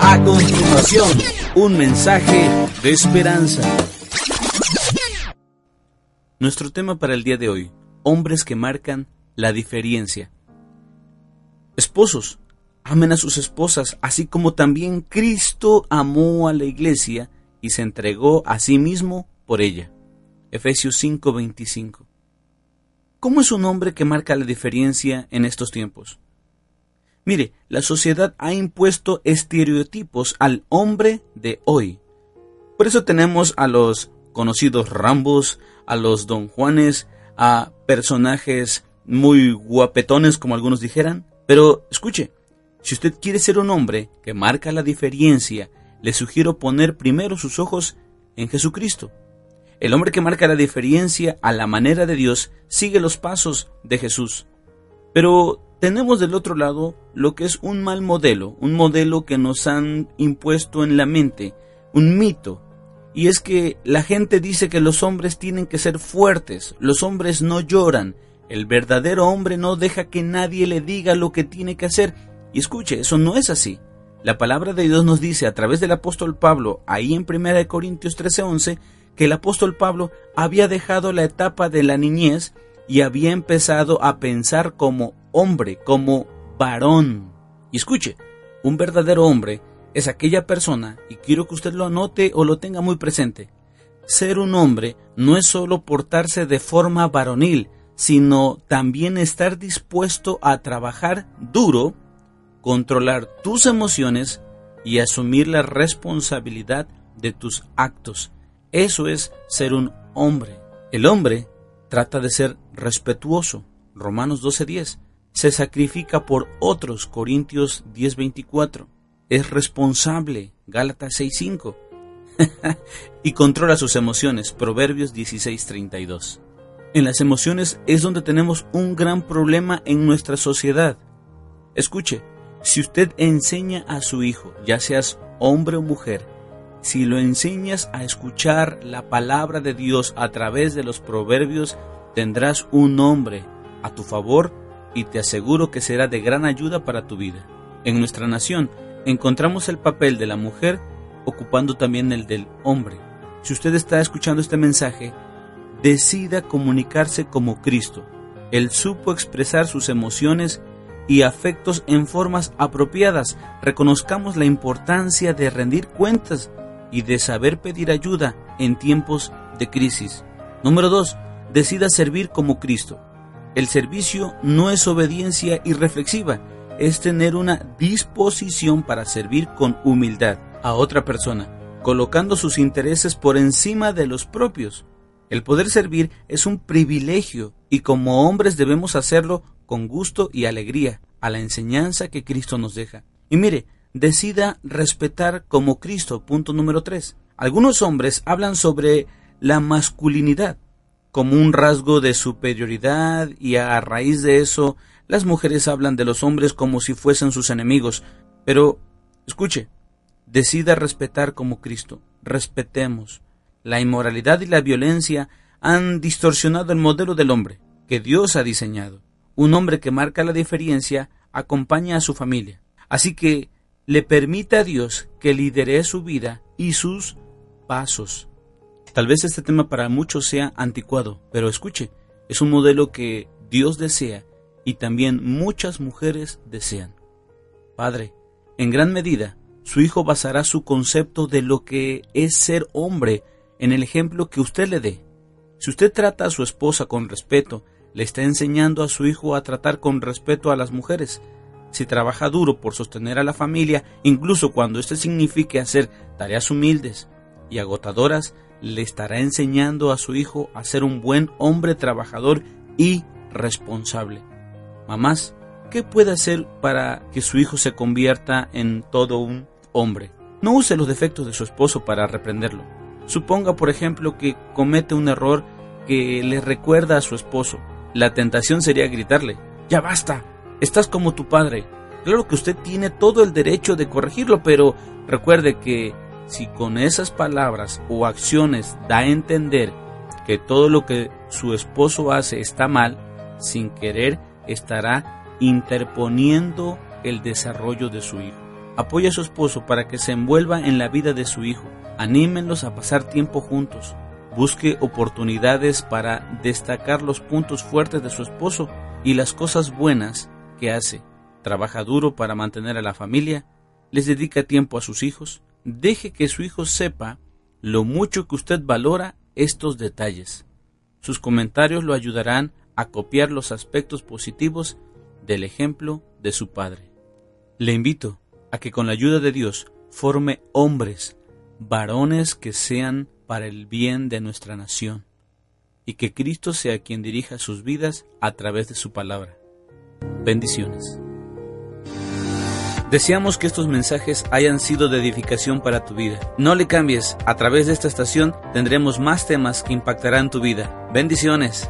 A continuación, un mensaje de esperanza. Nuestro tema para el día de hoy, hombres que marcan la diferencia. Esposos, amen a sus esposas, así como también Cristo amó a la iglesia y se entregó a sí mismo por ella. Efesios 5:25. ¿Cómo es un hombre que marca la diferencia en estos tiempos? Mire, la sociedad ha impuesto estereotipos al hombre de hoy. Por eso tenemos a los conocidos Rambos, a los Don Juanes, a personajes muy guapetones, como algunos dijeran. Pero escuche, si usted quiere ser un hombre que marca la diferencia, le sugiero poner primero sus ojos en Jesucristo. El hombre que marca la diferencia a la manera de Dios sigue los pasos de Jesús. Pero tenemos del otro lado lo que es un mal modelo, un modelo que nos han impuesto en la mente, un mito. Y es que la gente dice que los hombres tienen que ser fuertes, los hombres no lloran, el verdadero hombre no deja que nadie le diga lo que tiene que hacer. Y escuche, eso no es así. La palabra de Dios nos dice a través del apóstol Pablo, ahí en 1 Corintios 13:11, que el apóstol Pablo había dejado la etapa de la niñez y había empezado a pensar como hombre, como varón. Y escuche, un verdadero hombre es aquella persona, y quiero que usted lo anote o lo tenga muy presente, ser un hombre no es solo portarse de forma varonil, sino también estar dispuesto a trabajar duro, controlar tus emociones y asumir la responsabilidad de tus actos. Eso es ser un hombre. El hombre trata de ser respetuoso. Romanos 12:10. Se sacrifica por otros. Corintios 10:24. Es responsable. Gálatas 6:5. y controla sus emociones. Proverbios 16:32. En las emociones es donde tenemos un gran problema en nuestra sociedad. Escuche, si usted enseña a su hijo, ya seas hombre o mujer, si lo enseñas a escuchar la palabra de Dios a través de los proverbios, tendrás un hombre a tu favor y te aseguro que será de gran ayuda para tu vida. En nuestra nación encontramos el papel de la mujer ocupando también el del hombre. Si usted está escuchando este mensaje, decida comunicarse como Cristo. Él supo expresar sus emociones y afectos en formas apropiadas. Reconozcamos la importancia de rendir cuentas y de saber pedir ayuda en tiempos de crisis. Número 2. Decida servir como Cristo. El servicio no es obediencia irreflexiva, es tener una disposición para servir con humildad a otra persona, colocando sus intereses por encima de los propios. El poder servir es un privilegio y como hombres debemos hacerlo con gusto y alegría a la enseñanza que Cristo nos deja. Y mire, decida respetar como Cristo. Punto número 3. Algunos hombres hablan sobre la masculinidad como un rasgo de superioridad y a raíz de eso las mujeres hablan de los hombres como si fuesen sus enemigos. Pero, escuche, decida respetar como Cristo. Respetemos. La inmoralidad y la violencia han distorsionado el modelo del hombre que Dios ha diseñado. Un hombre que marca la diferencia acompaña a su familia. Así que le permite a Dios que lidere su vida y sus pasos. Tal vez este tema para muchos sea anticuado, pero escuche, es un modelo que Dios desea y también muchas mujeres desean. Padre, en gran medida, su hijo basará su concepto de lo que es ser hombre en el ejemplo que usted le dé. Si usted trata a su esposa con respeto, le está enseñando a su hijo a tratar con respeto a las mujeres si trabaja duro por sostener a la familia, incluso cuando esto signifique hacer tareas humildes y agotadoras, le estará enseñando a su hijo a ser un buen hombre trabajador y responsable. Mamás, ¿qué puede hacer para que su hijo se convierta en todo un hombre? No use los defectos de su esposo para reprenderlo. Suponga, por ejemplo, que comete un error que le recuerda a su esposo. La tentación sería gritarle, ya basta, estás como tu padre. Claro que usted tiene todo el derecho de corregirlo, pero recuerde que si con esas palabras o acciones da a entender que todo lo que su esposo hace está mal, sin querer estará interponiendo el desarrollo de su hijo. Apoya a su esposo para que se envuelva en la vida de su hijo. Anímenlos a pasar tiempo juntos. Busque oportunidades para destacar los puntos fuertes de su esposo y las cosas buenas que hace. Trabaja duro para mantener a la familia. Les dedica tiempo a sus hijos. Deje que su hijo sepa lo mucho que usted valora estos detalles. Sus comentarios lo ayudarán a copiar los aspectos positivos del ejemplo de su padre. Le invito a que con la ayuda de Dios forme hombres, varones que sean para el bien de nuestra nación, y que Cristo sea quien dirija sus vidas a través de su palabra. Bendiciones. Deseamos que estos mensajes hayan sido de edificación para tu vida. No le cambies, a través de esta estación tendremos más temas que impactarán tu vida. Bendiciones.